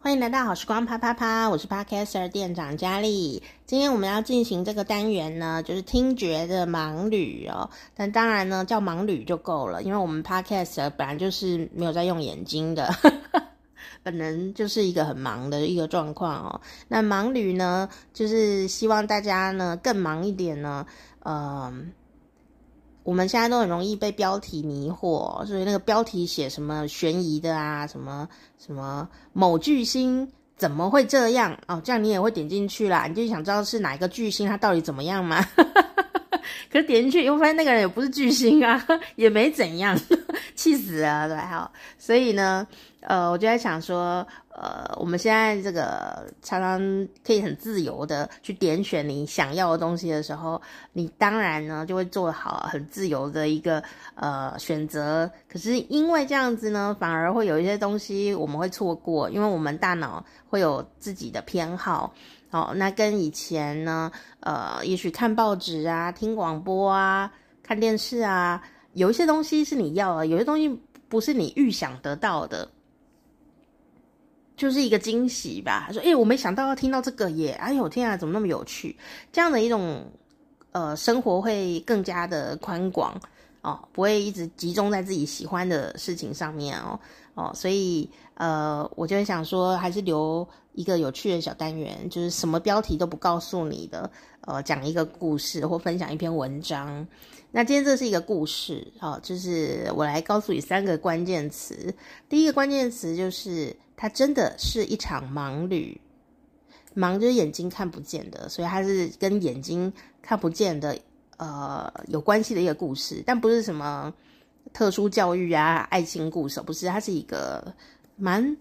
欢迎来到好时光啪啪啪，我是 Podcaster 店长佳丽。今天我们要进行这个单元呢，就是听觉的盲旅哦。但当然呢，叫盲旅就够了，因为我们 Podcaster 本来就是没有在用眼睛的，本人就是一个很忙的一个状况哦。那盲旅呢，就是希望大家呢更忙一点呢，嗯、我们现在都很容易被标题迷惑，所以那个标题写什么悬疑的啊，什么什么某巨星怎么会这样哦？这样你也会点进去啦，你就想知道是哪一个巨星他到底怎么样吗？可是点进去以后发现那个人也不是巨星啊，也没怎样，气死了，对，好，所以呢。呃，我就在想说，呃，我们现在这个常常可以很自由的去点选你想要的东西的时候，你当然呢就会做好很自由的一个呃选择。可是因为这样子呢，反而会有一些东西我们会错过，因为我们大脑会有自己的偏好。哦，那跟以前呢，呃，也许看报纸啊、听广播啊、看电视啊，有一些东西是你要的，有些东西不是你预想得到的。就是一个惊喜吧。他说：“诶、我没想到要听到这个耶！哎呦，天啊，怎么那么有趣？这样的一种呃生活会更加的宽广哦，不会一直集中在自己喜欢的事情上面哦哦。所以呃，我就想说，还是留一个有趣的小单元，就是什么标题都不告诉你的，呃，讲一个故事或分享一篇文章。那今天这是一个故事，哦，就是我来告诉你三个关键词。第一个关键词就是。”它真的是一场盲旅，盲就是眼睛看不见的，所以它是跟眼睛看不见的呃有关系的一个故事，但不是什么特殊教育啊、爱情故事，不是，它是一个蛮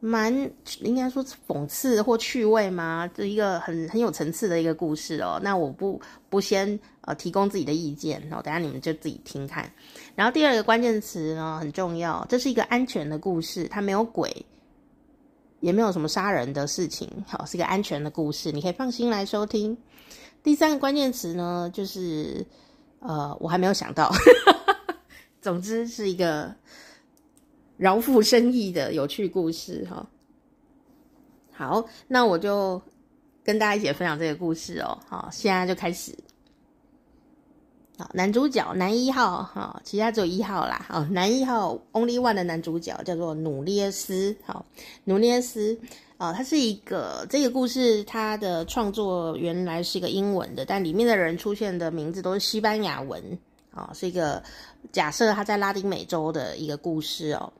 蛮应该说讽刺或趣味吗？这一个很很有层次的一个故事哦。那我不不先呃提供自己的意见，然后等下你们就自己听看。然后第二个关键词呢很重要，这是一个安全的故事，它没有鬼，也没有什么杀人的事情，好，是一个安全的故事，你可以放心来收听。第三个关键词呢，就是呃，我还没有想到，总之是一个饶富深意的有趣故事哈。好，那我就跟大家一起分享这个故事哦。好，现在就开始。好男主角男一号哈，其他只有一号啦。好，男一号 Only One 的男主角叫做努涅斯。好，努涅斯啊，他是一个这个故事，他的创作原来是一个英文的，但里面的人出现的名字都是西班牙文啊，是一个假设他在拉丁美洲的一个故事哦。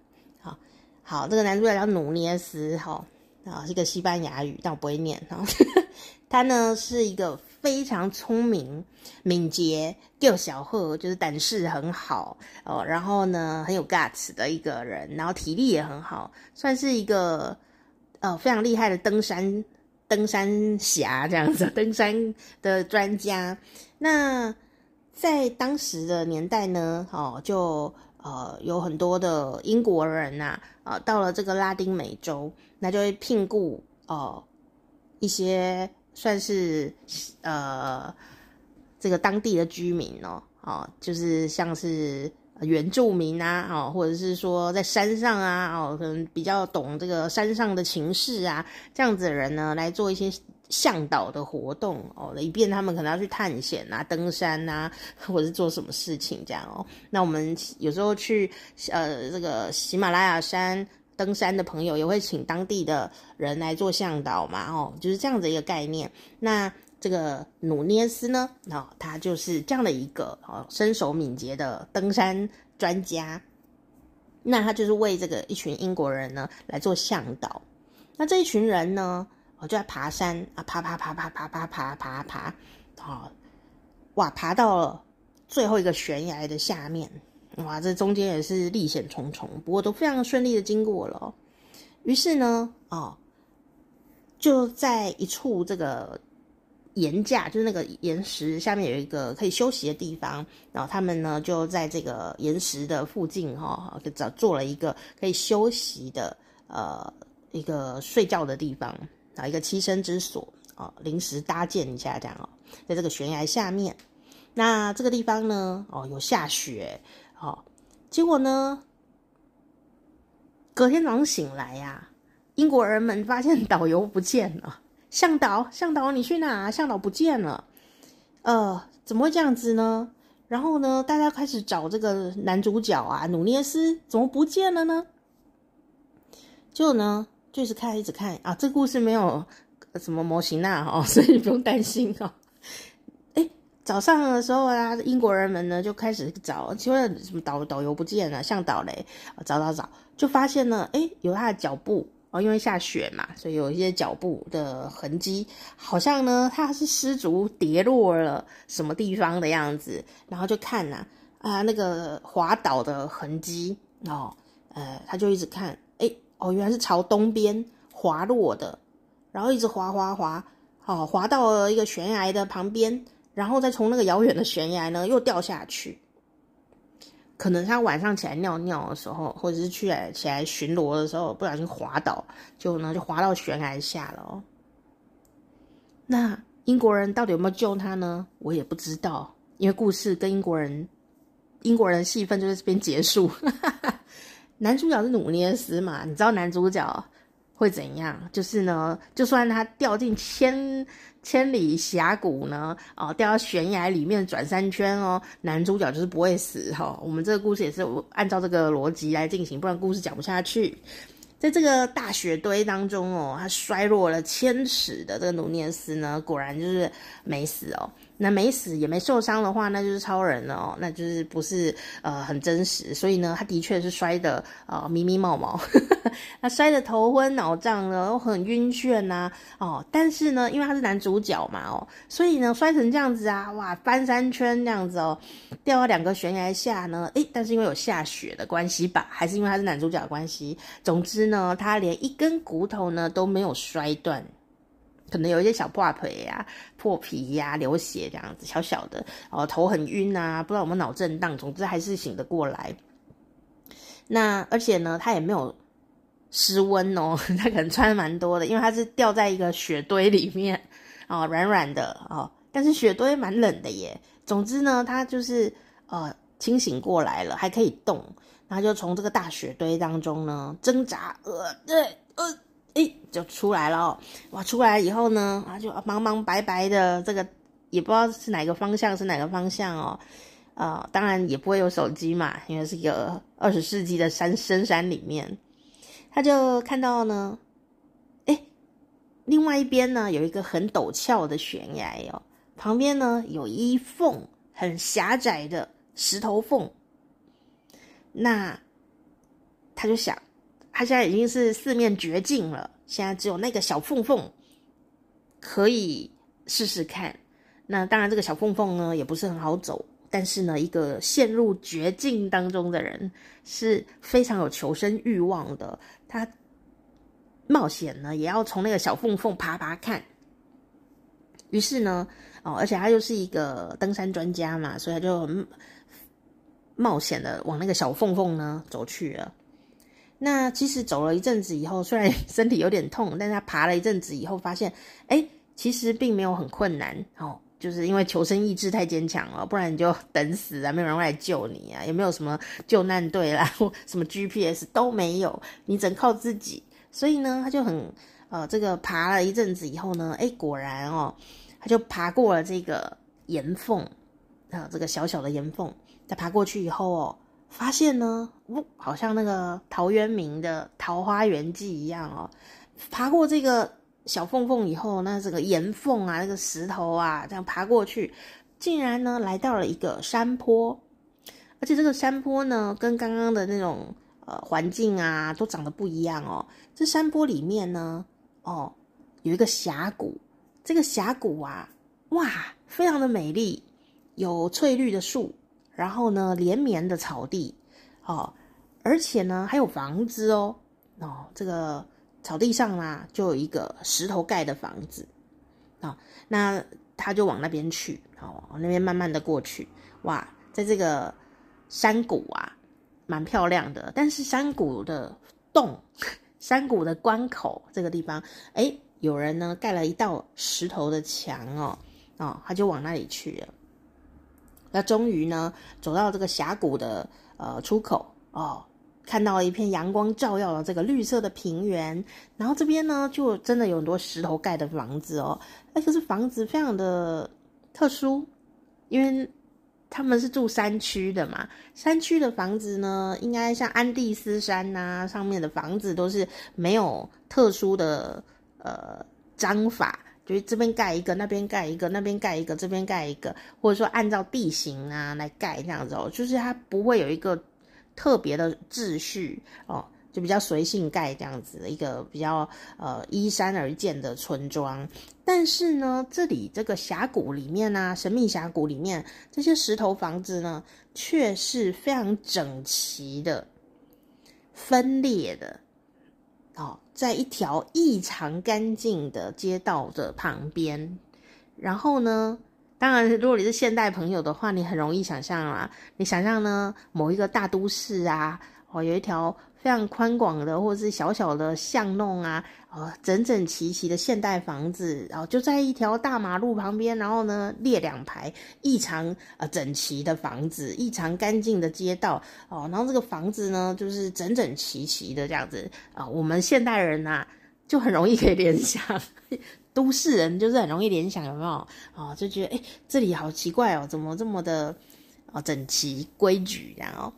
好，这个男主角叫努涅斯，哈啊，是一个西班牙语，但我不会念哈。他呢是一个。非常聪明、敏捷、又小贺，就是胆识很好哦。然后呢，很有 guts 的一个人，然后体力也很好，算是一个呃非常厉害的登山登山侠这样子，登山的专家。那在当时的年代呢，哦，就呃有很多的英国人呐，啊、到了这个拉丁美洲，那就会聘雇哦、一些。算是呃，这个当地的居民哦，哦，就是像是原住民啊，哦，或者是说在山上啊，哦，可能比较懂这个山上的情势啊，这样子的人呢，来做一些向导的活动哦，以便他们可能要去探险啊、登山啊，或者是做什么事情这样哦。那我们有时候去呃这个喜马拉雅山。登山的朋友也会请当地的人来做向导嘛，哦，就是这样的一个概念。那这个努涅斯呢，哦，他就是这样的一个哦，身手敏捷的登山专家。那他就是为这个一群英国人呢来做向导。那这一群人呢，我，就在爬山啊，爬爬爬爬爬爬爬爬爬，哦，哇，爬到了最后一个悬崖的下面。哇，这中间也是历险重重，不过都非常顺利的经过了。于是呢，哦，就在一处这个岩架，就是那个岩石下面有一个可以休息的地方，然后他们呢就在这个岩石的附近哈、哦，找做了一个可以休息的呃一个睡觉的地方啊，一个栖身之所啊，临时搭建一下这样哦，在这个悬崖下面。那这个地方呢，哦，有下雪。哦，结果呢？隔天早上醒来呀、英国人们发现导游不见了，向导，向导你去哪？向导不见了，呃，怎么会这样子呢？然后呢，大家开始找这个男主角啊，努涅斯怎么不见了呢？就呢，就是看，一直看啊，这故事没有什么模型啊，哦，所以不用担心哦。哎早上的时候啊，英国人们呢就开始找，请问什么导导游不见了，向导嘞，找找找，就发现呢，诶，有他的脚步哦，因为下雪嘛，所以有一些脚步的痕迹，好像呢他是失足跌落了什么地方的样子，然后就看呐，啊那个滑倒的痕迹哦，呃，他就一直看，哦，原来是朝东边滑落的，然后一直滑滑滑，哦，滑到了一个悬崖的旁边。然后再从那个遥远的悬崖呢，又掉下去。可能他晚上起来尿尿的时候，或者是去来起来巡逻的时候，不小心滑倒，就呢就滑到悬崖下了哦。那英国人到底有没有救他呢？我也不知道，因为故事跟英国人英国人戏份就在这边结束。男主角是努涅斯嘛，你知道男主角会怎样？就是呢，就算他掉进千。千里峡谷呢，哦，掉到悬崖里面转三圈哦，男主角就是不会死哈、哦。我们这个故事也是按照这个逻辑来进行，不然故事讲不下去。在这个大雪堆当中哦，他摔落了千尺的这个努涅斯呢，果然就是没死哦。那没死也没受伤的话，那就是超人了哦，那就是不是呃很真实，所以呢，他的确是摔得呃迷迷冒冒，他摔得头昏脑胀的，然后很晕眩呐、哦。但是呢，因为他是男主角嘛哦，所以呢摔成这样子啊，哇翻三圈这样子哦，掉到两个悬崖下呢，诶，但是因为有下雪的关系吧，还是因为他是男主角的关系，总之呢，他连一根骨头呢都没有摔断。可能有一些小破皮呀、破皮呀、流血这样子，小小的，哦，头很晕啊，不知道有没有脑震荡，总之还是醒得过来。那而且呢，他也没有失温哦，他可能穿蛮多的，因为他是掉在一个雪堆里面，哦，软软的哦，但是雪堆蛮冷的耶。总之呢，他就是呃清醒过来了，还可以动，然后就从这个大雪堆当中呢挣扎，呃，对，呃。诶，就出来了哦，哇！出来以后呢，啊，就茫茫白白的，这个也不知道是哪个方向，是哪个方向哦，呃，当然也不会有手机嘛，因为是一个二十世纪的山深山里面，他就看到呢，诶，另外一边呢有一个很陡峭的悬崖哦，旁边呢有一缝很狭窄的石头缝，那他就想。他现在已经是四面绝境了，现在只有那个小缝缝可以试试看。那当然，这个小缝缝呢也不是很好走，但是呢，一个陷入绝境当中的人是非常有求生欲望的，他冒险呢也要从那个小缝缝爬爬看。于是呢，哦，而且他又是一个登山专家嘛，所以他就冒险的往那个小缝缝呢走去了。那其实走了一阵子以后，虽然 身体有点痛，但他爬了一阵子以后，发现，哎，其实并没有很困难哦，就是因为求生意志太坚强了，不然你就等死啊，没有人会来救你啊，也没有什么救难队啦，什么 GPS 都没有，你只能靠自己。所以呢，他就很呃，这个爬了一阵子以后呢，哎，果然哦，他就爬过了这个岩缝啊，这个小小的岩缝，他爬过去以后哦。发现呢，呜，好像那个陶渊明的《桃花源记》一样哦，爬过这个小缝缝以后，那这个岩缝啊，那个石头啊，这样爬过去，竟然呢来到了一个山坡，而且这个山坡呢，跟刚刚的那种呃环境啊，都长得不一样哦。这山坡里面呢，哦，有一个峡谷，这个峡谷啊，哇，非常的美丽，有翠绿的树。然后呢，连绵的草地，哦，而且呢还有房子哦，哦，这个草地上啊就有一个石头盖的房子，啊、哦，那他就往那边去，哦，那边慢慢的过去，哇，在这个山谷啊，蛮漂亮的，但是山谷的洞，山谷的关口这个地方，诶，有人呢盖了一道石头的墙哦，哦，他就往那里去了。那终于呢，走到这个峡谷的呃出口哦，看到了一片阳光照耀的这个绿色的平原，然后这边呢，就真的有很多石头盖的房子哦。那就是房子非常的特殊，因为他们是住山区的嘛。山区的房子呢，应该像安第斯山呐、上面的房子都是没有特殊的呃章法，就是这边盖一个，那边盖一个，那边盖一个，这边盖一个，或者说按照地形啊来盖这样子哦，就是它不会有一个。特别的秩序哦，就比较随性盖这样子的一个比较呃依山而建的村庄。但是呢，这里这个峡谷里面呢、啊，神秘峡谷里面这些石头房子呢，却是非常整齐的、分裂的哦，在一条异常干净的街道的旁边。然后呢，当然，如果你是现代朋友的话，你很容易想象啦。你想象呢，某一个大都市啊，哦，有一条非常宽广的，或者是小小的巷弄啊，哦，整整齐齐的现代房子，然后就在一条大马路旁边，然后呢，列两排异常呃整齐的房子，异常干净的街道，哦，然后这个房子呢，就是整整齐齐的这样子啊，我们现代人呐，就很容易可以联想。都市人就是很容易联想，有没有啊、就觉得哎、欸，这里好奇怪哦，怎么这么的啊、整齐规矩，然后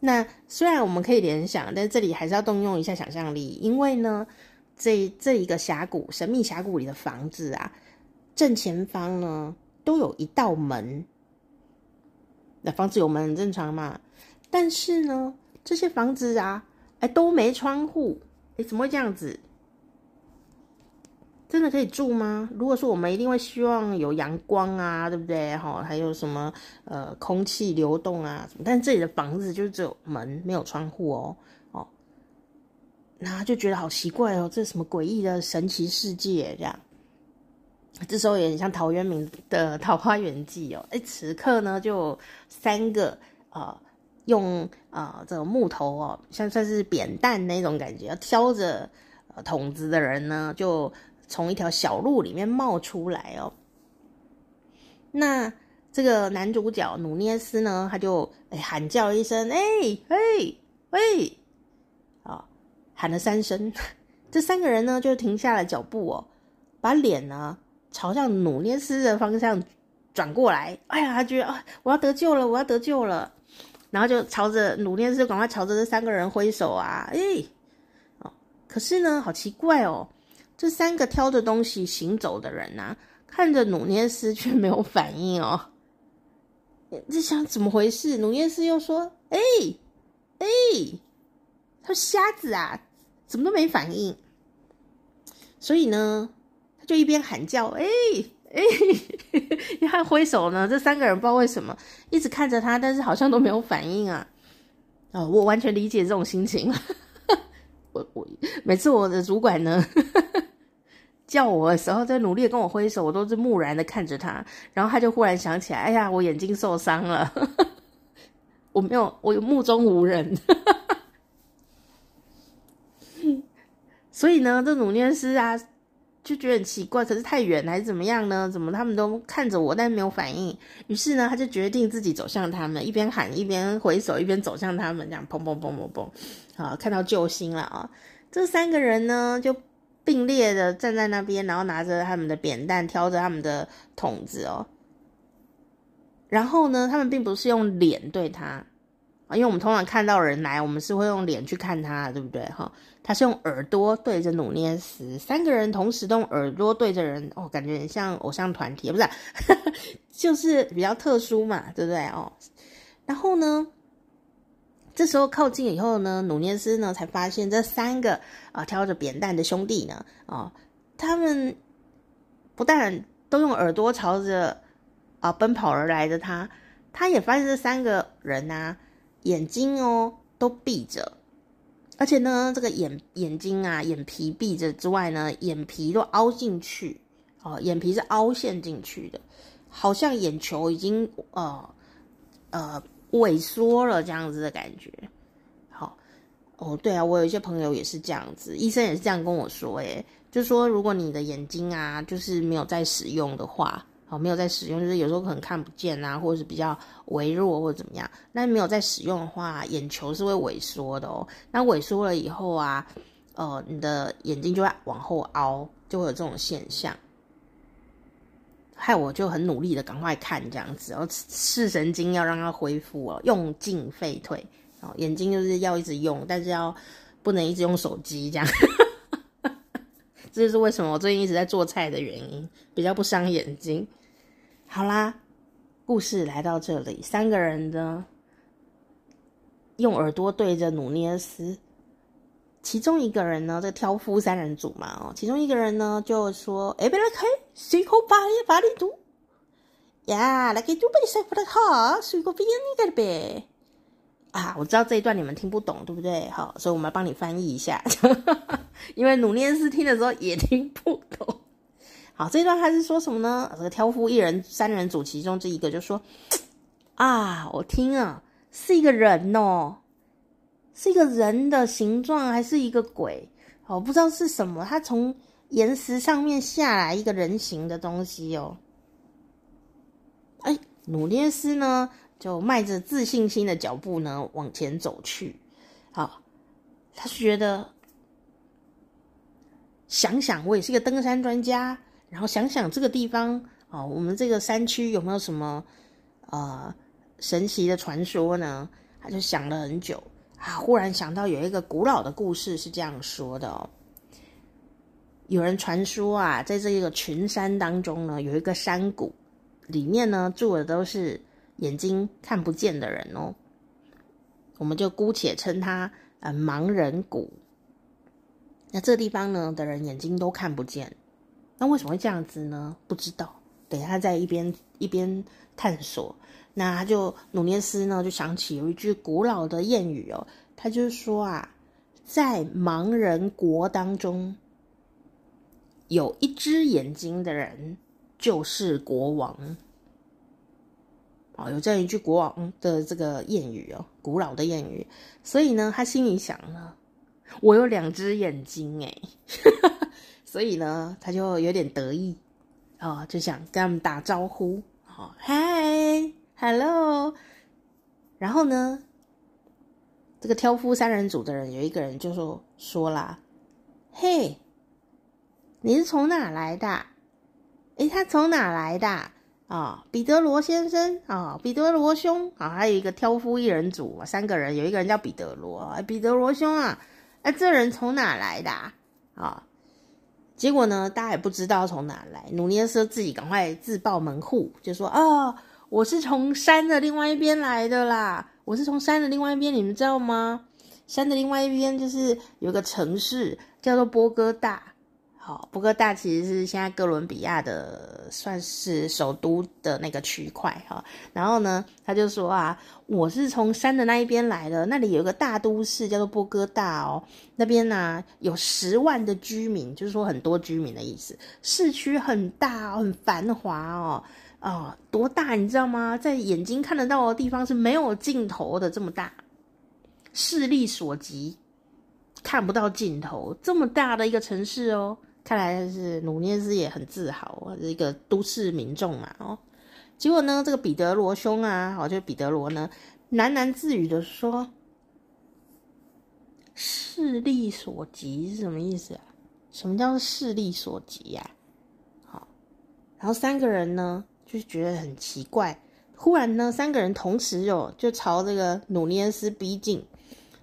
那虽然我们可以联想，但这里还是要动用一下想象力，因为呢，这这一个峡谷神秘峡谷里的房子啊，正前方呢都有一道门，那房子有门很正常嘛，但是呢，这些房子啊，哎都没窗户，哎怎么会这样子？真的可以住吗？如果说我们一定会希望有阳光啊，对不对？哈，还有什么呃空气流动啊什么？但这里的房子就只有门没有窗户哦哦，那就觉得好奇怪哦，这是什么诡异的神奇世界这样？这时候也很像陶渊明的《桃花源记》哦。哎，此刻呢就三个、呃、用、呃、这个木头哦，像算是扁担那种感觉，挑着桶子的人呢就。从一条小路里面冒出来哦，那这个男主角努涅斯呢，他就哎喊叫一声，哎嘿喂，啊，喊了三声，这三个人呢就停下了脚步哦，把脸呢朝向努涅斯的方向转过来，哎呀，他觉得啊，我要得救了，我要得救了，然后就朝着努涅斯赶快朝着这三个人挥手啊，哎，哦，可是呢，好奇怪哦。这三个挑着东西行走的人呐、啊，看着努涅斯却没有反应哦。这想怎么回事？努涅斯又说：“哎，哎，他瞎子啊，怎么都没反应。”所以呢，他就一边喊叫：“哎，哎，一边挥手呢。”这三个人不知道为什么一直看着他，但是好像都没有反应啊。哦，我完全理解这种心情。我我每次我的主管呢。叫我的时候，在努力跟我挥手，我都是木然的看着他，然后他就忽然想起来，哎呀，我眼睛受伤了，我没有，我目中无人，所以呢，这努涅斯啊就觉得很奇怪，可是太远还是怎么样呢？怎么他们都看着我，但是没有反应？于是呢，他就决定自己走向他们，一边喊一边回首，一边走向他们，这样砰砰砰砰砰，啊，看到救星了啊！这三个人呢，就。并列的站在那边，然后拿着他们的扁担，挑着他们的桶子哦。然后呢，他们并不是用脸对他啊，因为我们通常看到人来，我们是会用脸去看他，对不对？哈，他是用耳朵对着努涅斯，三个人同时都用耳朵对着人，哦，感觉很像偶像团体，不是，就是比较特殊嘛，对不对？哦，然后呢？这时候靠近以后呢，努涅斯呢才发现这三个啊挑着扁担的兄弟呢，啊，他们不但都用耳朵朝着啊奔跑而来的他，他也发现这三个人呐眼睛哦都闭着，而且呢这个眼眼睛啊眼皮闭着之外呢，眼皮都凹进去，哦，眼皮是凹陷进去的，好像眼球已经呃呃。萎缩了这样子的感觉，好哦，对啊，我有一些朋友也是这样子，医生也是这样跟我说，诶，就说如果你的眼睛啊，就是没有在使用的话，哦，没有在使用，就是有时候可能看不见啊，或者是比较微弱或者怎么样。那没有在使用的话，眼球是会萎缩的哦。那萎缩了以后啊，呃，你的眼睛就会往后凹，就会有这种现象。害我就很努力的赶快看这样子，然后视神经要让它恢复哦，用尽废退。哦，眼睛就是要一直用，但是要不能一直用手机这样。这就是为什么我最近一直在做菜的原因，比较不伤眼睛。好啦，故事来到这里，三个人呢用耳朵对着努涅斯，其中一个人呢，这个挑夫三人组嘛，哦，其中一个人呢就说：“哎，别来开，随口把把你读呀，来给读本书不的好，随口编一个呗。”啊，我知道这一段你们听不懂，对不对？好，所以我们来帮你翻译一下，因为努涅斯听的时候也听不懂。好，这一段他是说什么呢？这个挑夫一人三人组其中这一个就说：“啊，我听啊，是一个人哦，是一个人的形状，还是一个鬼？我不知道是什么。他从岩石上面下来一个人形的东西哦。哎，努涅斯呢？”就迈着自信心的脚步呢，往前走去。好，他觉得想想，我也是一个登山专家，然后想想这个地方哦，我们这个山区有没有什么呃神奇的传说呢？他就想了很久啊，忽然想到有一个古老的故事是这样说的哦，有人传说啊，在这个群山当中呢，有一个山谷，里面呢住的都是。眼睛看不见的人哦，我们就姑且称他呃盲人谷。那这地方呢的人眼睛都看不见，那为什么会这样子呢？不知道。等他在一边一边探索，那他就努涅斯呢就想起有一句古老的谚语哦，他就是说啊，在盲人国当中，有一只眼睛的人就是国王。哦，有这样一句国王的这个谚语哦，古老的谚语。所以呢，他心里想呢，我有两只眼睛哎，所以呢，他就有点得意哦，就想跟他们打招呼，好，嗨，hello。然后呢，这个挑夫三人组的人有一个人就说说啦，嘿，你是从哪来的？诶，他从哪来的？啊，彼得罗先生啊，彼得罗兄啊，还有一个挑夫一人组，三个人，有一个人叫彼得罗，彼得罗兄啊，哎，这人从哪来的啊？结果呢，大家也不知道从哪来。努涅斯自己赶快自报门户，就说啊，我是从山的另外一边来的啦，我是从山的另外一边，你们知道吗？山的另外一边就是有个城市叫做波哥大。好，波哥大其实是现在哥伦比亚的算是首都的那个区块哈。然后呢，他就说啊，我是从山的那一边来的，那里有个大都市叫做波哥大哦，那边呢、有十万的居民，就是说很多居民的意思。市区很大，很繁华哦，哦，多大你知道吗？在眼睛看得到的地方是没有尽头的，这么大，视力所及看不到尽头，这么大的一个城市哦。看来是努涅斯也很自豪，是一个都市民众嘛，哦。结果呢，这个彼得罗兄啊，哦，就彼得罗呢，喃喃自语的说：“视力所及是什么意思啊？什么叫视力所及呀？”好，然后三个人呢就觉得很奇怪，忽然呢，三个人同时哦，就朝这个努涅斯逼近，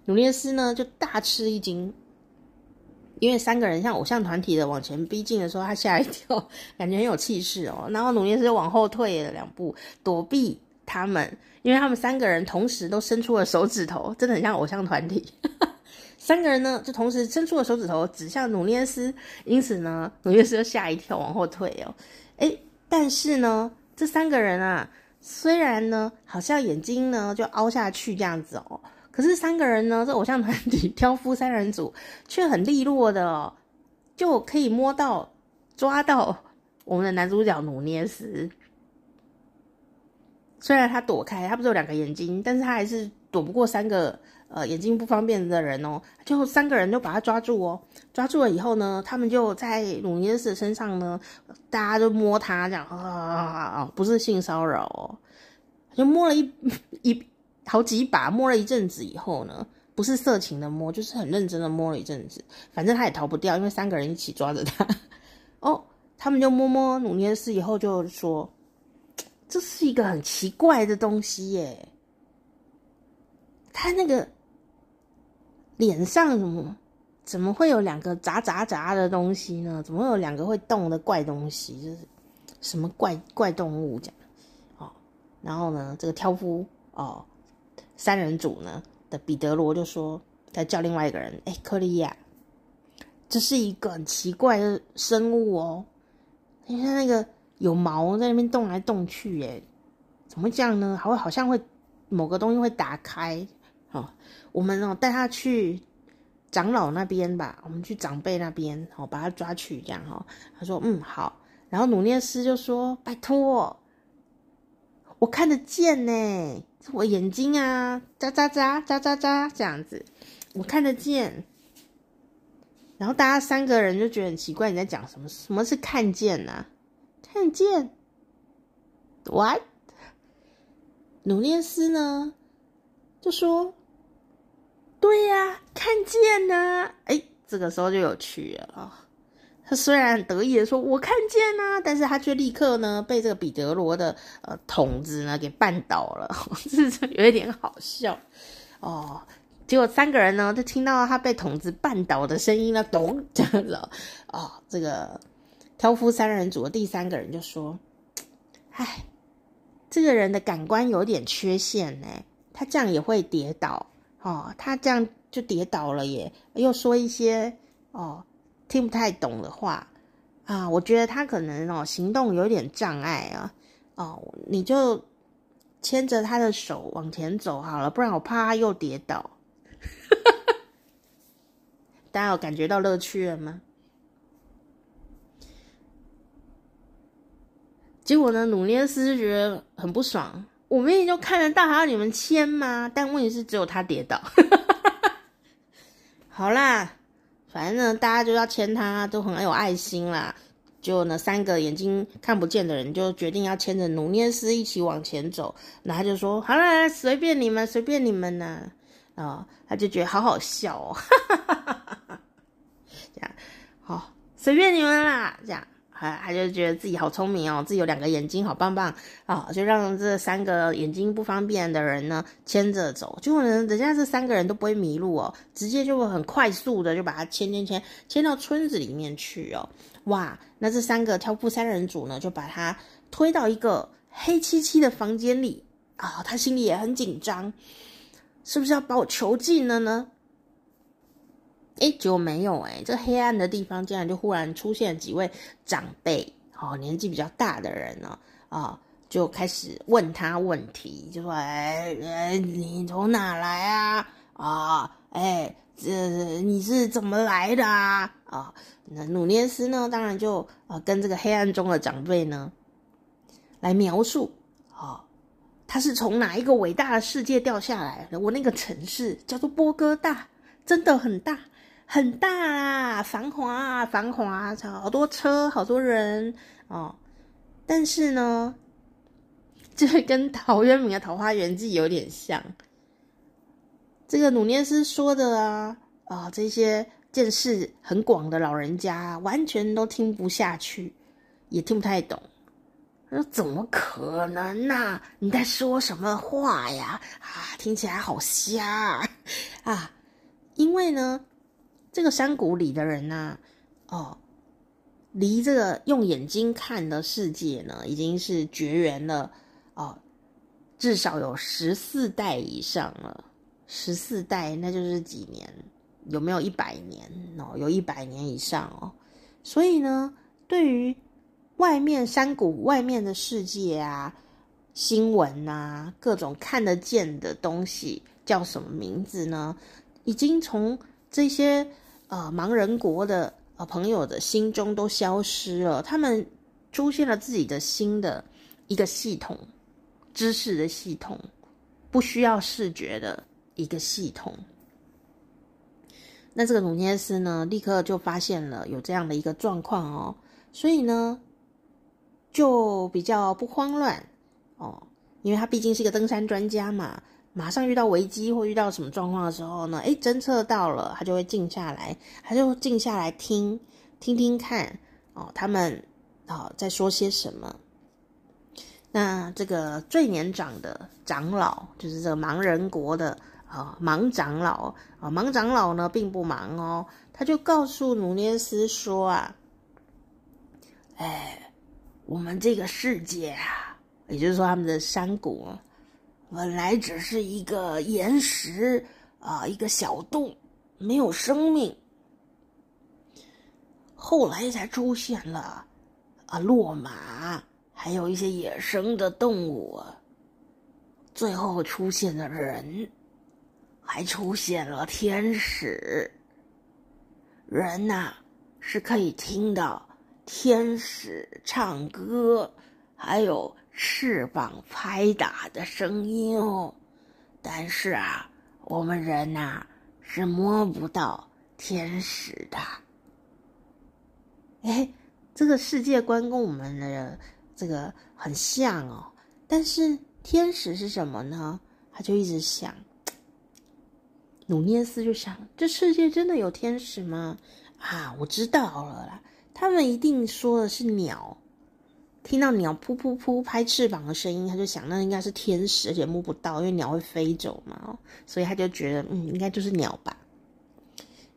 努涅斯呢就大吃一惊。因为三个人像偶像团体的往前逼近的时候，他吓一跳，感觉很有气势哦。然后努涅斯就往后退了两步，躲避他们。因为他们三个人同时都伸出了手指头，真的很像偶像团体。三个人呢，就同时伸出了手指头指向努涅斯，因此呢，努涅斯就吓一跳，往后退哦。诶，但是呢，这三个人啊，虽然呢，好像眼睛呢就凹下去这样子哦。可是三个人呢，这偶像团体 挑夫三人组却很利落的哦，就可以摸到、抓到我们的男主角努涅斯。虽然他躲开，他不是有两个眼睛，但是他还是躲不过三个呃眼睛不方便的人哦，就三个人就把他抓住哦，抓住了以后呢，他们就在努涅斯身上呢，大家就摸他这样啊啊，不是性骚扰哦，就摸了一一 好几把，摸了一阵子以后呢，不是色情的摸，就是很认真的摸了一阵子，反正他也逃不掉，因为三个人一起抓着他 哦，他们就摸摸努涅斯以后就说。这是一个很奇怪的东西耶，他那个脸上怎么怎么会有两个杂杂杂的东西呢？怎么会有两个会动的怪东西？就是什么怪怪动物这样？哦，然后呢，这个挑夫哦，三人组呢的彼得罗就说，他叫另外一个人，哎，克利亚，这是一个很奇怪的生物哦，你看那个。有毛在那边动来动去，哎，怎么会这样呢？还会好像会某个东西会打开，哦，我们哦带他去长老那边吧，我们去长辈那边，哦，把他抓去，这样哈。他说嗯好，然后努涅斯就说拜托，我看得见呢，我眼睛啊，眨眨眨眨眨眨这样子，我看得见。然后大家三个人就觉得很奇怪，你在讲什么？什么是看见呢？看见，what？努涅斯呢？就说，对呀、看见呐、啊。哎，这个时候就有趣了、他虽然得意的说“我看见呐”，但是他却立刻呢被这个彼得罗的呃桶子呢给绊倒了，是有一点好笑哦。结果三个人呢就听到他被桶子绊倒的声音呢，咚这样子、哦，这个。挑夫三人组的第三个人就说：“哎，这个人的感官有点缺陷呢，他这样也会跌倒哦，他这样就跌倒了耶，又说一些哦听不太懂的话啊，我觉得他可能哦行动有点障碍啊，哦，你就牵着他的手往前走好了，不然我怕他又跌倒。”大家有感觉到乐趣了吗？结果呢，努涅斯觉得很不爽。我明明就看得到，还要你们牵吗？但问题是，只有他跌倒。好啦，反正呢，大家就要牵他，都很有爱心啦。就那三个眼睛看不见的人，就决定要牵着努涅斯一起往前走。然后他就说：“好了，随便你们，随便你们呢。”啊，他就觉得好好笑哦，哈哈哈哈哈这样，好，随便你们啦，这样。啊，他就觉得自己好聪明哦，自己有两个眼睛，好棒棒啊！就让这三个眼睛不方便的人呢牵着走，结果呢，人家这三个人都不会迷路哦，直接就很快速的就把他牵牵牵牵到村子里面去哦。哇，那这三个挑夫三人组呢，就把他推到一个黑漆漆的房间里啊，他心里也很紧张，是不是要把我囚禁了呢？哎，结果没有哎，这黑暗的地方竟然就忽然出现几位长辈，哦，年纪比较大的人呢，啊、就开始问他问题，就说：“哎，你从哪来啊？啊，哎，这你是怎么来的啊？啊，那努涅斯呢，当然就啊跟这个黑暗中的长辈呢来描述，啊、哦，他是从哪一个伟大的世界掉下来的？我那个城市叫做波哥大，真的很大。”很大啊，繁华，繁华，好多车，好多人哦。但是呢，这跟陶渊明的《桃花源记》有点像。这个努涅斯说的啊啊、哦，这些见识很广的老人家完全都听不下去，也听不太懂。他说：“怎么可能呢、你在说什么话呀？啊，听起来好瞎啊！啊因为呢。”这个山谷里的人呢、哦，离这个用眼睛看的世界呢，已经是绝缘了哦，至少有十四代以上了。十四代那就是几年？有没有一百年？哦，有一百年以上哦。所以呢，对于外面山谷外面的世界啊，新闻啊，各种看得见的东西叫什么名字呢？已经从这些。呃，盲人国的呃朋友的心中都消失了，他们出现了自己的新的一个系统，知识的系统，不需要视觉的一个系统。那这个努涅斯呢，立刻就发现了有这样的一个状况哦，所以呢，就比较不慌乱哦，因为他毕竟是一个登山专家嘛，马上遇到危机或遇到什么状况的时候呢，诶，侦测到了，他就会静下来，他就静下来听，听听看哦，他们啊、哦、在说些什么。那这个最年长的长老，就是这个盲人国的。啊，盲长老啊，盲长老呢并不盲哦，他就告诉努涅斯说啊，哎，我们这个世界啊，也就是说他们的山谷，本来只是一个岩石啊，一个小洞，没有生命，后来才出现了啊，骆马，还有一些野生的动物，最后出现了人。还出现了天使，人呐、是可以听到天使唱歌，还有翅膀拍打的声音哦。但是啊，我们人呐、是摸不到天使的。哎，这个世界观跟我们的这个很像哦。但是天使是什么呢？他就一直想。努涅斯就想：这世界真的有天使吗？啊，我知道了啦，他们一定说的是鸟。听到鸟扑扑扑拍翅膀的声音，他就想那应该是天使，而且摸不到，因为鸟会飞走嘛，所以他就觉得嗯，应该就是鸟吧。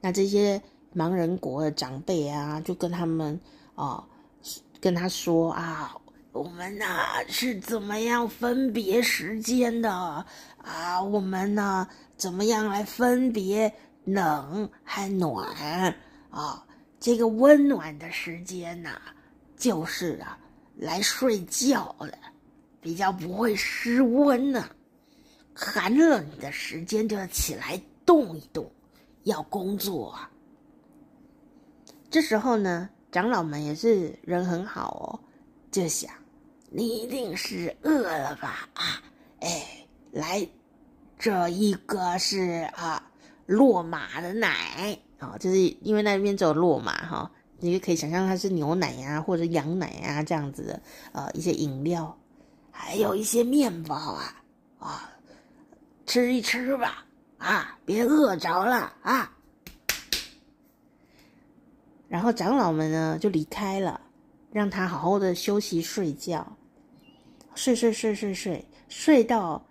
那这些盲人国的长辈啊，就跟他们啊，跟他说啊，我们呐是怎么样分别时间的啊？我们呢？怎么样来分别冷和暖啊？这个温暖的时间呐、啊，就是啊，来睡觉了，比较不会失温呢、啊。寒冷的时间就要起来动一动，要工作啊。这时候呢，长老们也是人很好哦，就想你一定是饿了吧？啊，哎，来。这一个是啊，骆马的奶啊、就是因为那边只有骆马哈、你就可以想象它是牛奶呀、啊、或者羊奶啊这样子的呃一些饮料，还有一些面包啊啊，吃一吃吧啊，别饿着了啊。然后长老们呢就离开了，让他好好的休息睡觉，睡睡睡睡睡睡到。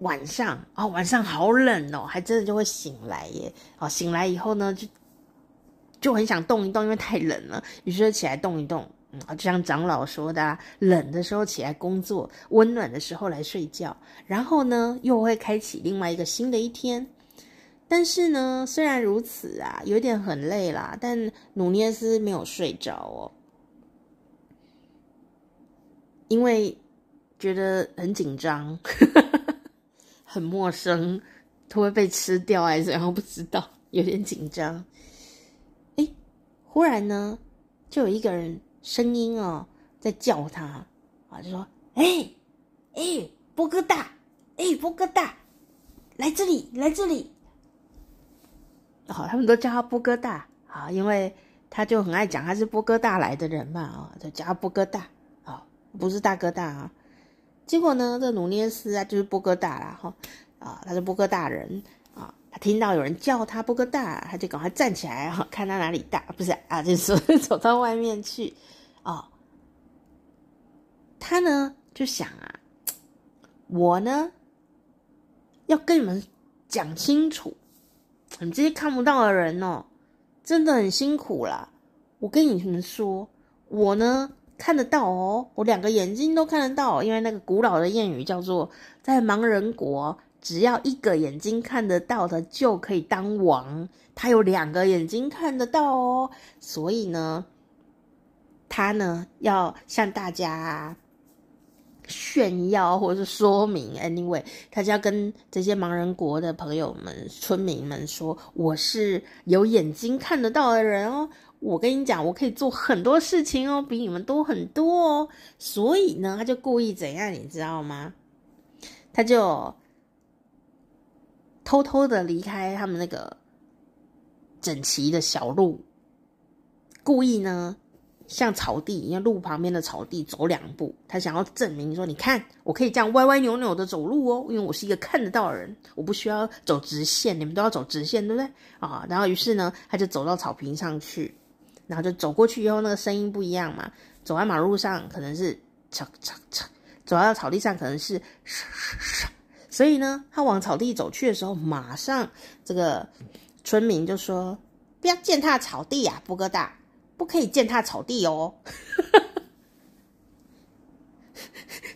晚上、哦，晚上好冷哦，还真的就会醒来耶。哦，醒来以后呢，就就很想动一动，因为太冷了，于是就起来动一动。嗯，就像长老说的、啊，冷的时候起来工作，温暖的时候来睡觉，然后呢，又会开启另外一个新的一天。但是呢，虽然如此啊，有点很累啦，但努涅斯没有睡着哦，因为觉得很紧张。很陌生，他会被吃掉还是怎样？不知道，有点紧张。忽然呢，就有一个人声音哦，在叫他啊，就说：“哎哎，波哥大，哎，波哥大，来这里，来这里。”好，他们都叫他波哥大啊，因为他就很爱讲他是波哥大来的人嘛啊，就叫他波哥大啊，不是大哥大啊。结果呢，这努涅斯啊，就是波哥大啦，哈，啊，他是波哥大人，他听到有人叫他波哥大，他就赶快站起来，哈，看他哪里大，不是啊，就是走到外面去，哦，他呢就想啊，我呢要跟你们讲清楚，你们这些看不到的人哦，真的很辛苦啦，我跟你们说，我呢。看得到哦，我两个眼睛都看得到，因为那个古老的谚语叫做，在盲人国，只要一个眼睛看得到的就可以当王。他有两个眼睛看得到哦，所以呢，他呢要向大家炫耀或者是说明，anyway，他就要跟这些盲人国的朋友们、村民们说，我是有眼睛看得到的人哦。我跟你讲，我可以做很多事情哦，比你们多很多哦。所以呢，他就故意怎样，你知道吗？他就偷偷的离开他们那个整齐的小路，故意呢。像草地，因为路旁边的草地走两步，他想要证明说：“你看，我可以这样歪歪扭扭的走路哦，因为我是一个看得到的人，我不需要走直线，你们都要走直线，对不对？”啊，然后于是呢，他就走到草坪上去，然后就走过去以后，那个声音不一样嘛，走在马路上可能是嚓嚓嚓，走到草地上可能是唰唰唰，所以呢，他往草地走去的时候，马上这个村民就说：“不要践踏草地啊，波哥大。”不可以践踏草地哦！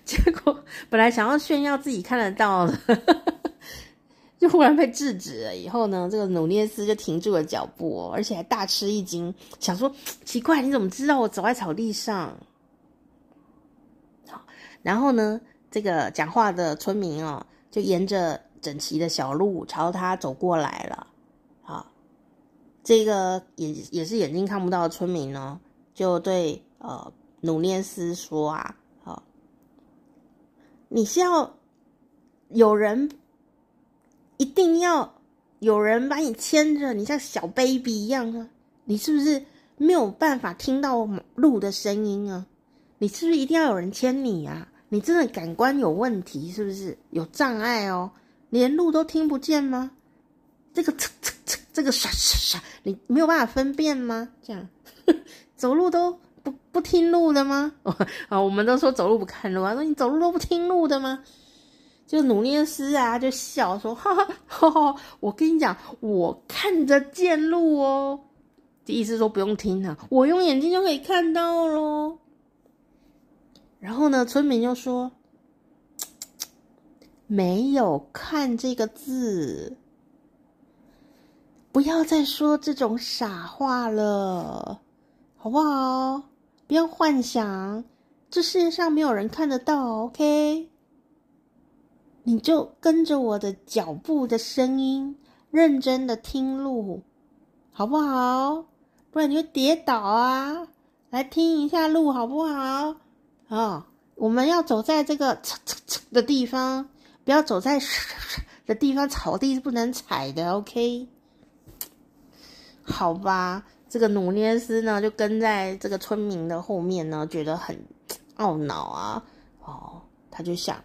结果本来想要炫耀自己看得到的，就忽然被制止了。以后呢，这个努涅斯就停住了脚步，而且还大吃一惊，想说：奇怪，你怎么知道我走在草地上？好，然后呢，这个讲话的村民哦，就沿着整齐的小路朝他走过来了。这个也也是眼睛看不到的村民呢，就对呃努涅斯说啊，好，你是要有人一定要有人把你牵着，你像小 baby 一样啊？你是不是没有办法听到路的声音啊？你是不是一定要有人牵你啊？你真的感官有问题是不是？有障碍哦，连路都听不见吗？这个呲呲呲，这个刷刷刷，你没有办法分辨吗？这样 走路都不不听路的吗？啊，我们都说走路不看路啊，说你走路都不听路的吗？就努涅斯啊，就笑说：“ 哈哈哈哈，我跟你讲，我看得见路哦。”意思说不用听啊，我用眼睛就可以看到喽。然后呢，村民就说：“没有看这个字。”不要再说这种傻话了，好不好？不要幻想，这世界上没有人看得到，OK？你就跟着我的脚步的声音，认真的听路，好不好？不然你会跌倒啊！来听一下路，好不好？啊、哦，我们要走在这个呲呲呲的地方，不要走在的地方，草地是不能踩的，OK？好吧，这个努涅斯呢，就跟在这个村民的后面呢，觉得很懊恼啊。哦，他就想，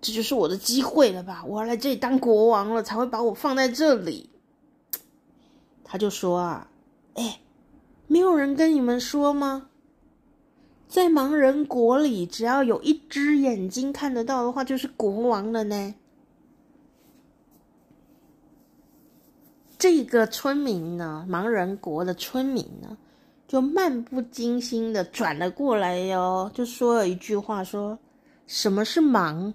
这就是我的机会了吧？我要来这里当国王了，才会把我放在这里。他就说啊，哎，没有人跟你们说吗？在盲人国里，只要有一只眼睛看得到的话，就是国王了呢。这个村民呢，盲人国的村民呢，就漫不经心的转了过来哟，就说了一句话说，什么是盲？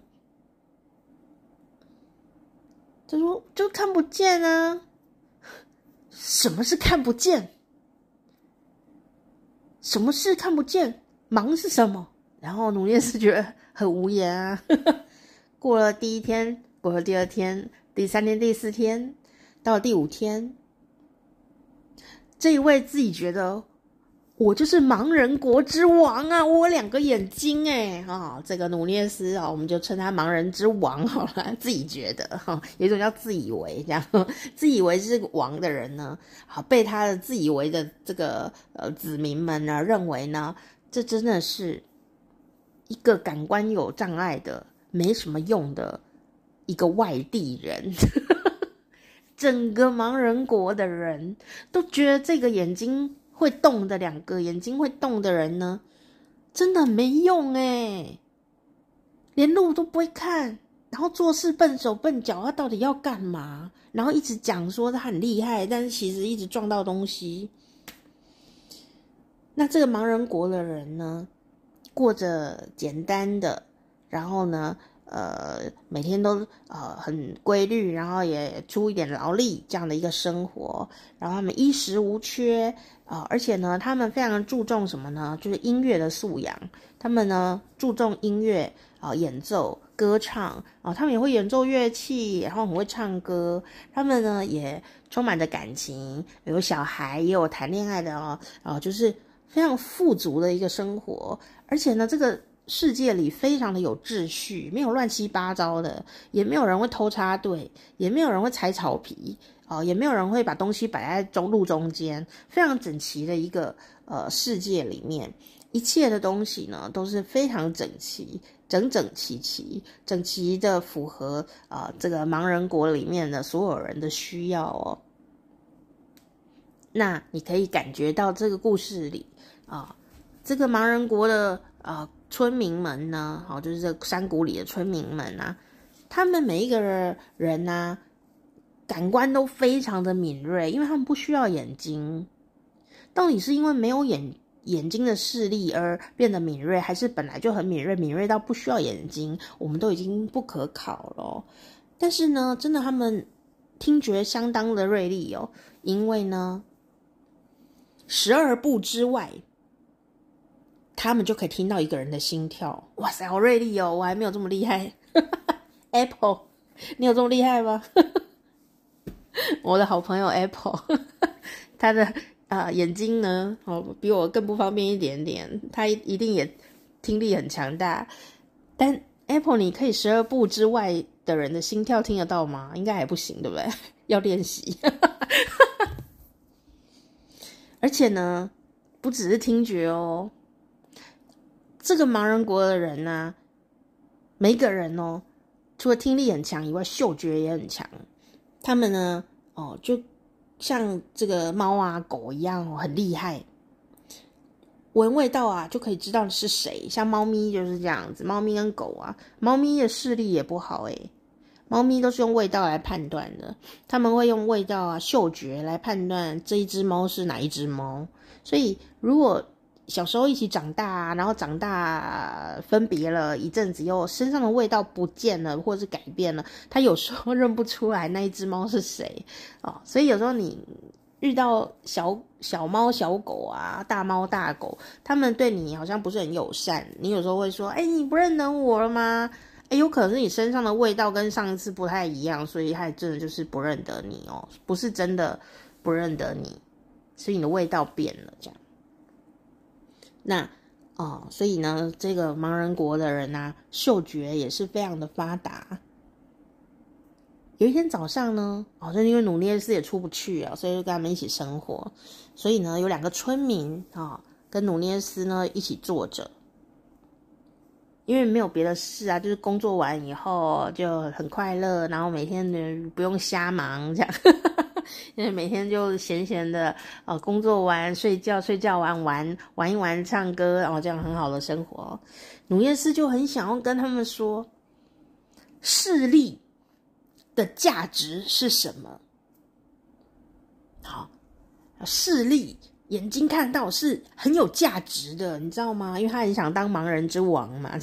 他说就看不见啊。什么是看不见？什么事看不见？忙是什么？然后努涅斯觉得很无言啊。过了第一天，过了第二天，第三天，第四天。到了第五天，这一位自己觉得我就是盲人国之王啊！我两个眼睛哎啊！这个努涅斯啊，我们就称他盲人之王好了。自己觉得哈，有一种叫自以为这样，自以为是王的人呢，好被他的自以为的这个呃子民们呢认为呢，这真的是一个感官有障碍的、没什么用的一个外地人。整个盲人国的人都觉得这个眼睛会动的两个眼睛会动的人呢，真的没用诶，连路都不会看，然后做事笨手笨脚，他到底要干嘛？然后一直讲说他很厉害，但是其实一直撞到东西。那这个盲人国的人呢，过着简单的，然后呢，呃，每天都呃很规律，然后也出一点劳力这样的一个生活，然后他们衣食无缺啊，而且呢，他们非常注重什么呢？就是音乐的素养。他们呢注重音乐啊，演奏、歌唱啊，他们也会演奏乐器，然后很会唱歌。他们呢也充满着感情，有小孩，也有谈恋爱的哦，啊，就是非常富足的一个生活。而且呢，这个。世界里非常的有秩序，没有乱七八糟的，也没有人会偷插队，也没有人会踩草皮，哦，也没有人会把东西摆在中路中间，非常整齐的一个呃世界里面，一切的东西呢都是非常整齐，整整齐齐，整齐的符合啊、这个盲人国里面的所有人的需要哦。那你可以感觉到这个故事里啊。这个盲人国的呃村民们呢，好，就是这山谷里的村民们啊，他们每一个人呐、啊，感官都非常的敏锐，因为他们不需要眼睛。到底是因为没有眼眼睛的视力而变得敏锐，还是本来就很敏锐，敏锐到不需要眼睛？我们都已经不可考了。但是呢，真的他们听觉相当的锐利哦，因为呢，十二步之外。他们就可以听到一个人的心跳，哇塞，好锐利哦！我还没有这么厉害，Apple，你有这么厉害吗？我的好朋友 Apple，他的啊、呃、眼睛呢，哦比我更不方便一点点，他一定也听力很强大。但 Apple，你可以十二步之外的人的心跳听得到吗？应该还不行，对不对？要练习。而且呢，不只是听觉哦。这个盲人国的人呢、每一个人哦，除了听力很强以外，嗅觉也很强。他们呢，哦，就像这个猫啊、狗一样哦，很厉害。闻味道啊，就可以知道是谁。像猫咪就是这样子，猫咪跟狗啊，猫咪的视力也不好诶，猫咪都是用味道来判断的，他们会用味道啊、嗅觉来判断这一只猫是哪一只猫。所以如果小时候一起长大，然后长大分别了一阵子，又身上的味道不见了，或者是改变了，他有时候认不出来那一只猫是谁 哦。所以有时候你遇到小小猫、小狗啊，大猫、大狗，他们对你好像不是很友善，你有时候会说：“哎，你不认得我了吗？”哎，有可能是你身上的味道跟上一次不太一样，所以他真的就是不认得你哦，不是真的不认得你，是你的味道变了这样。那哦，所以呢，这个盲人国的人呢、啊，嗅觉也是非常的发达。有一天早上呢，哦、像因为努涅斯也出不去啊，所以就跟他们一起生活。所以呢，有两个村民啊、哦，跟努涅斯呢一起坐着，因为没有别的事啊，就是工作完以后就很快乐，然后每天呢不用瞎忙这样。因为每天就闲闲的，呃，工作完睡觉，睡觉完玩玩一玩，唱歌，然后这样很好的生活。努耶斯就很想要跟他们说，视力的价值是什么？好，视力眼睛看到是很有价值的，你知道吗？因为他很想当盲人之王嘛。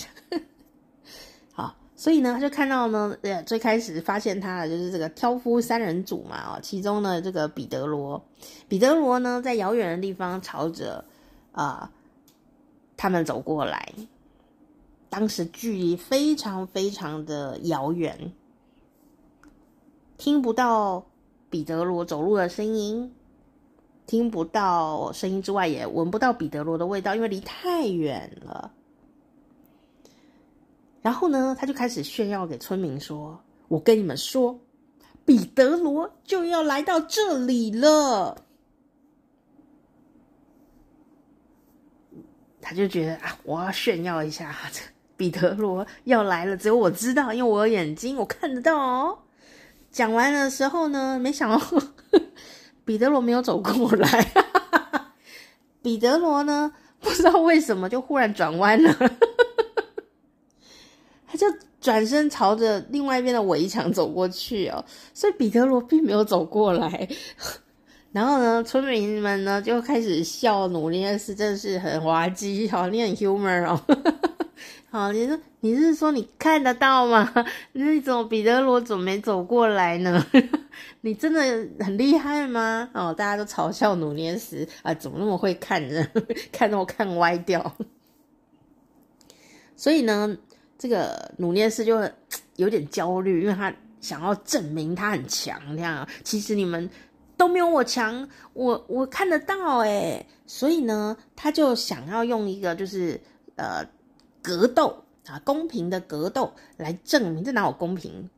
所以呢，他就看到呢，呃，最开始发现他的就是这个挑夫三人组嘛，哦，其中呢，这个彼得罗，彼得罗呢，在遥远的地方朝着啊、他们走过来，当时距离非常非常的遥远，听不到彼得罗走路的声音，听不到声音之外，也闻不到彼得罗的味道，因为离太远了。然后呢，他就开始炫耀给村民说：“我跟你们说，彼得罗就要来到这里了。”他就觉得啊，我要炫耀一下，这彼得罗要来了，只有我知道，因为我有眼睛，我看得到哦。讲完的时候呢，没想到彼得罗没有走过来，彼得罗呢，不知道为什么就忽然转弯了。他就转身朝着另外一边的围墙走过去哦，所以彼得罗并没有走过来。然后呢，村民们呢就开始笑努涅斯，真的是很滑稽，好，你很 humor 哦。好，你说你是说你看得到吗？那怎么彼得罗怎么没走过来呢？你真的很厉害吗？哦，大家都嘲笑努涅斯啊，怎么那么会看人，看到我看歪掉。所以呢。这个努涅斯就有点焦虑，因为他想要证明他很强，这样其实你们都没有我强，我我看得到诶，所以呢，他就想要用一个就是呃格斗啊，公平的格斗来证明，这哪有公平？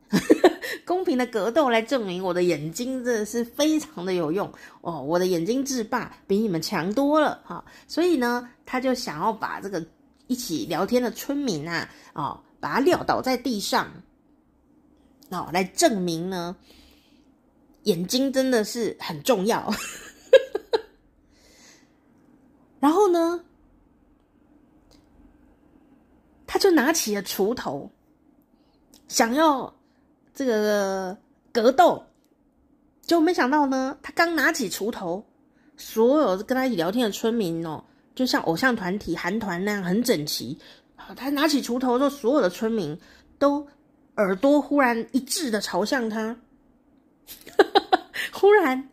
公平的格斗来证明我的眼睛真的是非常的有用哦，我的眼睛制霸比你们强多了哈。所以呢，他就想要把这个一起聊天的村民啊，哦，把他撂倒在地上，哦，来证明呢，眼睛真的是很重要。然后呢，他就拿起了锄头，想要这个格斗，就没想到呢，他刚拿起锄头，所有跟他一起聊天的村民哦，就像偶像团体韩团那样很整齐。他拿起锄头之后，所有的村民都耳朵忽然一致的朝向他，忽然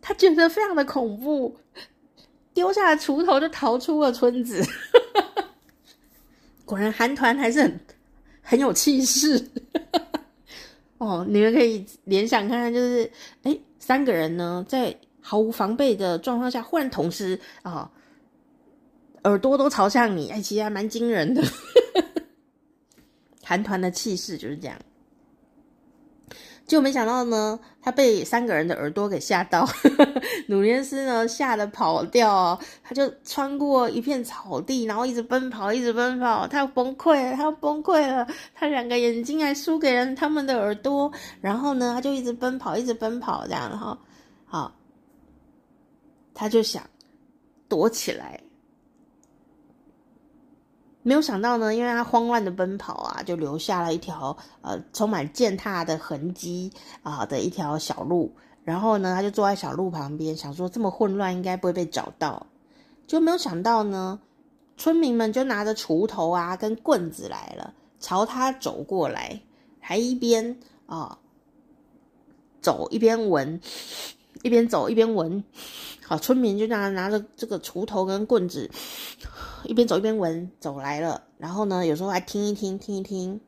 他觉得非常的恐怖。丢下了锄头就逃出了村子，果然韩团还是很很有气势 哦。你们可以联想看看，就是哎，三个人呢在毫无防备的状况下，忽然同时啊、耳朵都朝向你，哎，其实还蛮惊人的。韩团的气势就是这样。就没想到呢，他被三个人的耳朵给吓到，努涅斯呢吓得跑掉哦，他就穿过一片草地，然后一直奔跑，一直奔跑，他要崩溃了，他要崩溃了，他两个眼睛还输给了他们的耳朵，然后呢，他就一直奔跑，一直奔跑，这样哈，好，他就想躲起来。没有想到呢，因为他慌乱的奔跑啊，就留下了一条呃充满践踏的痕迹啊的一条小路。然后呢，他就坐在小路旁边，想说这么混乱应该不会被找到。就没有想到呢，村民们就拿着锄头啊跟棍子来了，朝他走过来，还一边啊走一边闻，一边走一边闻。好，村民就拿拿着这个锄头跟棍子，一边走一边闻，走来了。然后呢，有时候还听一听，听一听。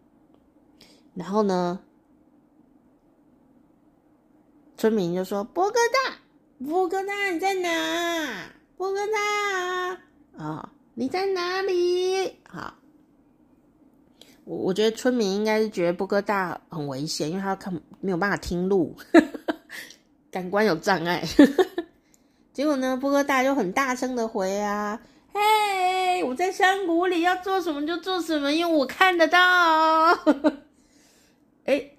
然后呢，村民就说：“波哥大，波哥大，你在哪？波哥大啊，你在哪里？”好，我我觉得村民应该是觉得波哥大很危险，因为他看没有办法听路，感官有障碍。结果呢，波哥大就很大声的回啊，嘿，我在山谷里，要做什么就做什么，因为我看得到。哎，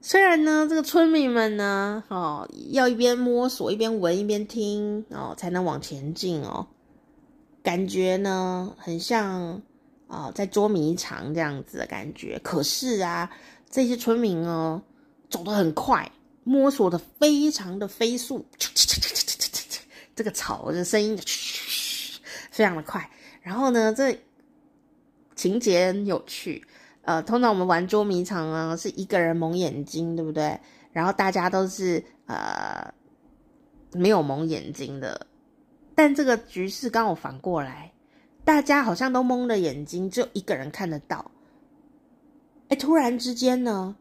虽然呢，这个村民们呢，哦，要一边摸索一边闻一边听哦，才能往前进哦，感觉呢很像啊、哦，在捉迷藏这样子的感觉。可是啊，这些村民哦，走得很快。摸索的非常的飞速，这个草的声音非常的快。然后呢，这情节很有趣。呃，通常我们玩捉迷藏啊，是一个人蒙眼睛，对不对？然后大家都是呃没有蒙眼睛的。但这个局势刚好反过来，大家好像都蒙了眼睛，只有一个人看得到。哎，突然之间呢？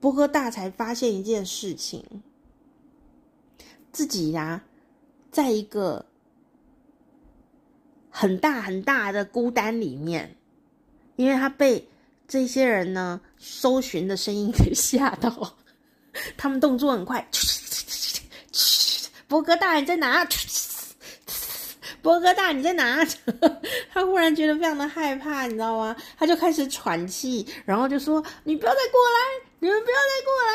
波哥大才发现一件事情，自己呀、在一个很大很大的孤单里面，因为他被这些人呢搜寻的声音 给吓到，他们动作很快，波哥大你在哪？波哥大，你在哪？他忽然觉得非常的害怕，你知道吗？他就开始喘气，然后就说：“你不要再过来，你们不要再过来！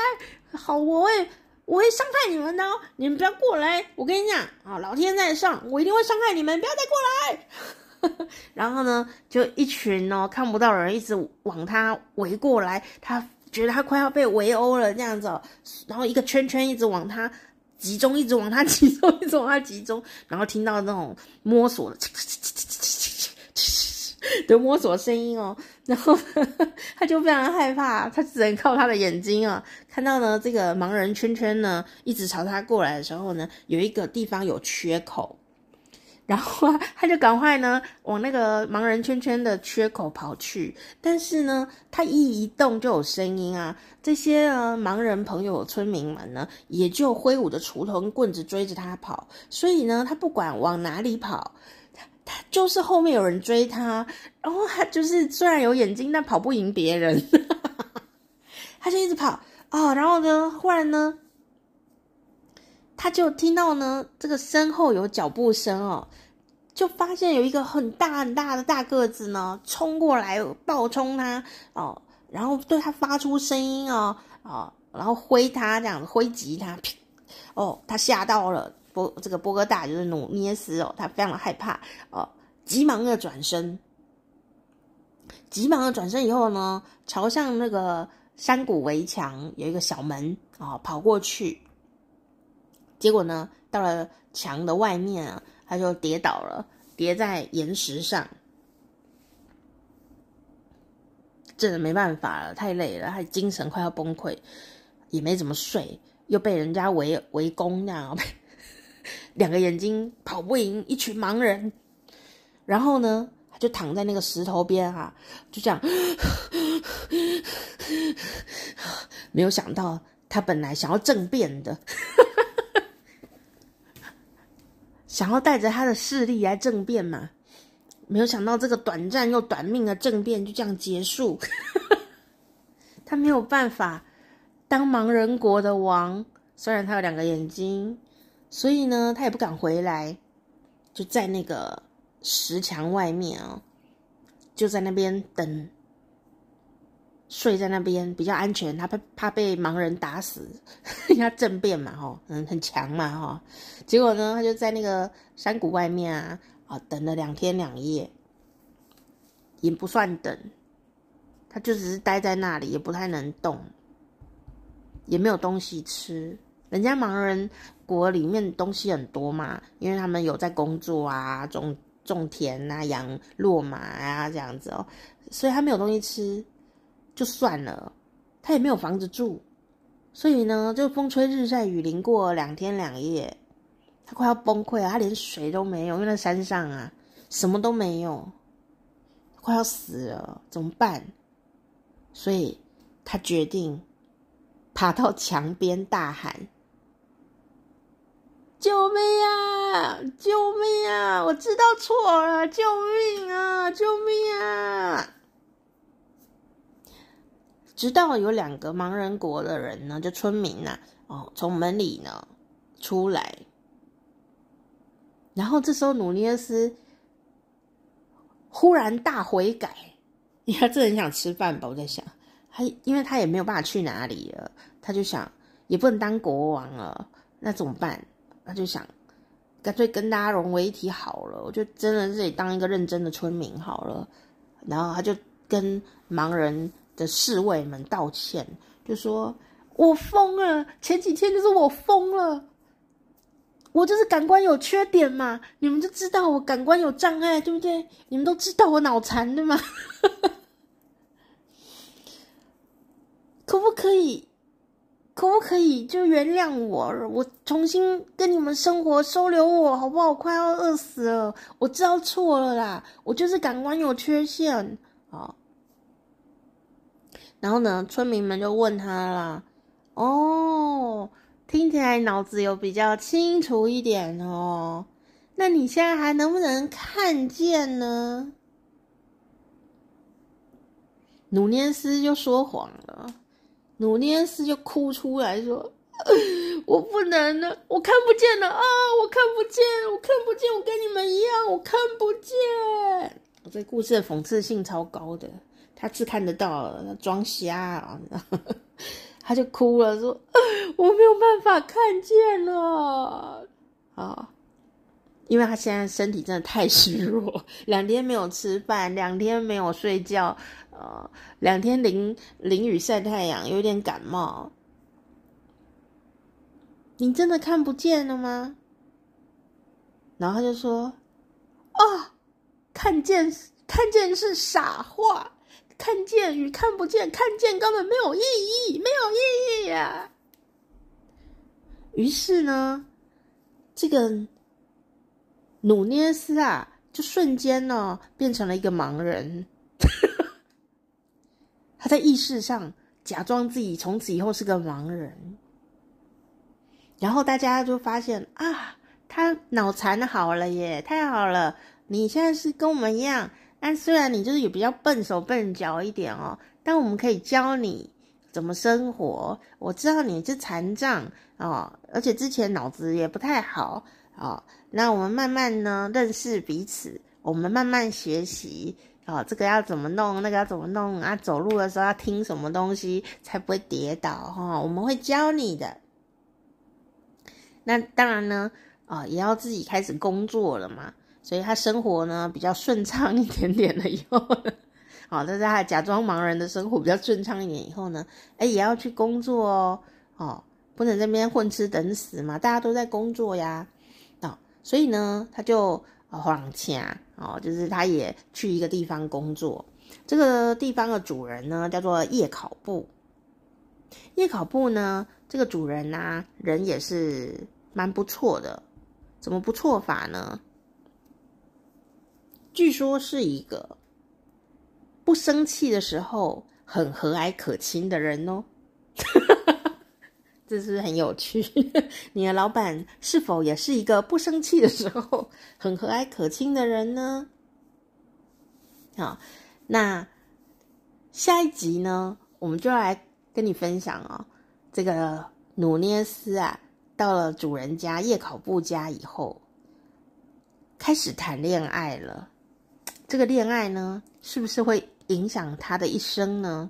好，我会，我会伤害你们的哦！你们不要过来！我跟你讲啊，老天在上，我一定会伤害你们！不要再过来！” 然后呢，就一群哦看不到的人一直往他围过来，他觉得他快要被围殴了这样子，然后一个圈圈一直往他。集中，一直往他集中，一直往他集中，然后听到那种摸索的，的摸索声音哦，然后 他就非常害怕，他只能靠他的眼睛啊，看到呢这个盲人圈圈呢一直朝他过来的时候呢，有一个地方有缺口。然后，他就赶快呢往那个盲人圈圈的缺口跑去，但是呢，他一移动就有声音啊。这些盲人朋友、村民们呢，也就挥舞着锄头跟棍子追着他跑。所以呢，他不管往哪里跑，就是后面有人追他，然后他就是虽然有眼睛，但跑不赢别人，他就一直跑啊、哦。然后呢，忽然呢，他就听到呢这个身后有脚步声哦，就发现有一个很大很大的大个子呢冲过来暴冲他哦，然后对他发出声音哦哦，然后挥他这样挥击他，哦，他吓到了。波这个波哥大就是努涅斯哦，他非常的害怕哦，急忙的转身，急忙的转身以后呢，朝向那个山谷围墙有一个小门啊、哦，跑过去，结果呢，到了墙的外面啊，他就跌倒了，跌在岩石上，真的没办法了，太累了，他精神快要崩溃，也没怎么睡，又被人家围围攻那样。两个眼睛跑不赢一群盲人，然后呢，他就躺在那个石头边啊，就这样，没有想到他本来想要政变的，想要带着他的势力来政变嘛，没有想到这个短暂又短命的政变就这样结束，他没有办法当盲人国的王，虽然他有两个眼睛。所以呢，他也不敢回来，就在那个石墙外面啊、哦，就在那边等，睡在那边比较安全。他怕怕被盲人打死，因为他政变嘛，哈，嗯，很强嘛，哈。结果呢，他就在那个山谷外面啊，啊，等了两天两夜，也不算等，他就只是待在那里，也不太能动，也没有东西吃。人家盲人国里面东西很多嘛，因为他们有在工作啊，种种田啊，养骆马啊这样子哦，所以他没有东西吃，就算了，他也没有房子住，所以呢，就风吹日晒雨淋过两天两夜，他快要崩溃了，他连水都没有，因为那山上啊什么都没有，快要死了，怎么办？所以他决定爬到墙边大喊。救命啊！救命啊！我知道错了，救命啊！救命啊！直到有两个盲人国的人呢，就村民呐、哦，从门里呢出来，然后这时候努涅斯忽然大悔改，因为他真的很想吃饭吧？我在想，他因为他也没有办法去哪里了，他就想也不能当国王了，那怎么办？他就想，干脆跟大家融为一体好了。我就真的自己当一个认真的村民好了。然后他就跟盲人的侍卫们道歉，就说：“我疯了，前几天就是我疯了，我就是感官有缺点嘛。你们就知道我感官有障碍，对不对？你们都知道我脑残对吗？可不可以？”可不可以就原谅我？我重新跟你们生活，收留我好不好？快要饿死了，我知道错了啦，我就是感官有缺陷啊。然后呢，村民们就问他啦：“哦，听起来脑子有比较清楚一点哦，那你现在还能不能看见呢？”努涅斯就说谎了。努涅斯就哭出来说：“我不能了，我看不见了啊！我看不见，我看不见，我跟你们一样，我看不见。”我这故事的讽刺性超高的，他是看得到，他装瞎啊，他就哭了，说：“我没有办法看见了啊！”因为他现在身体真的太虚弱，两天没有吃饭，两天没有睡觉，呃，两天淋淋雨晒太阳，有点感冒。你真的看不见了吗？然后他就说：“啊，看见看见是傻话，看见与看不见，看见根本没有意义，没有意义呀、啊。”于是呢，这个。努涅斯啊，就瞬间呢变成了一个盲人。他在意识上假装自己从此以后是个盲人，然后大家就发现啊，他脑残好了耶，太好了！你现在是跟我们一样，但虽然你就是也比较笨手笨脚一点哦，但我们可以教你怎么生活。我知道你是残障哦，而且之前脑子也不太好哦。那我们慢慢呢认识彼此，我们慢慢学习。哦，这个要怎么弄？那个要怎么弄啊？走路的时候要听什么东西才不会跌倒？哈、哦，我们会教你的。那当然呢，啊、也要自己开始工作了嘛，所以他生活呢比较顺畅一点点了以后，好、哦，在他假装盲人的生活比较顺畅一点以后呢，哎，也要去工作哦，哦，不能在那边混吃等死嘛，大家都在工作呀，啊、哦，所以呢，他就。黄恰哦，就是他也去一个地方工作。这个地方的主人呢，叫做叶考布。叶考布呢，这个主人啊，人也是蛮不错的。怎么不错法呢？据说是一个不生气的时候很和蔼可亲的人哦。这是很有趣。你的老板是否也是一个不生气的时候很和蔼可亲的人呢？好，那下一集呢，我们就要来跟你分享哦。这个努涅斯啊，到了主人家叶考布家以后，开始谈恋爱了。这个恋爱呢，是不是会影响他的一生呢？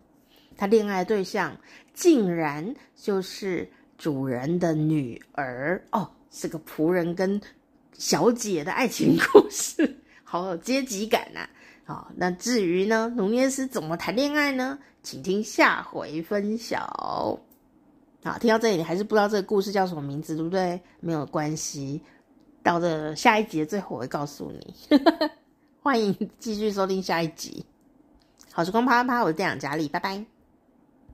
他恋爱对象竟然就是主人的女儿哦，是个仆人跟小姐的爱情故事，好有阶级感呐、啊！好、那至于呢，努涅斯怎么谈恋爱呢？请听下回分晓。好，听到这里你还是不知道这个故事叫什么名字，对不对？没有关系，到这下一集的最后我会告诉你。欢迎继续收听下一集。好时光啪啪啪，我是店长佳丽，拜拜。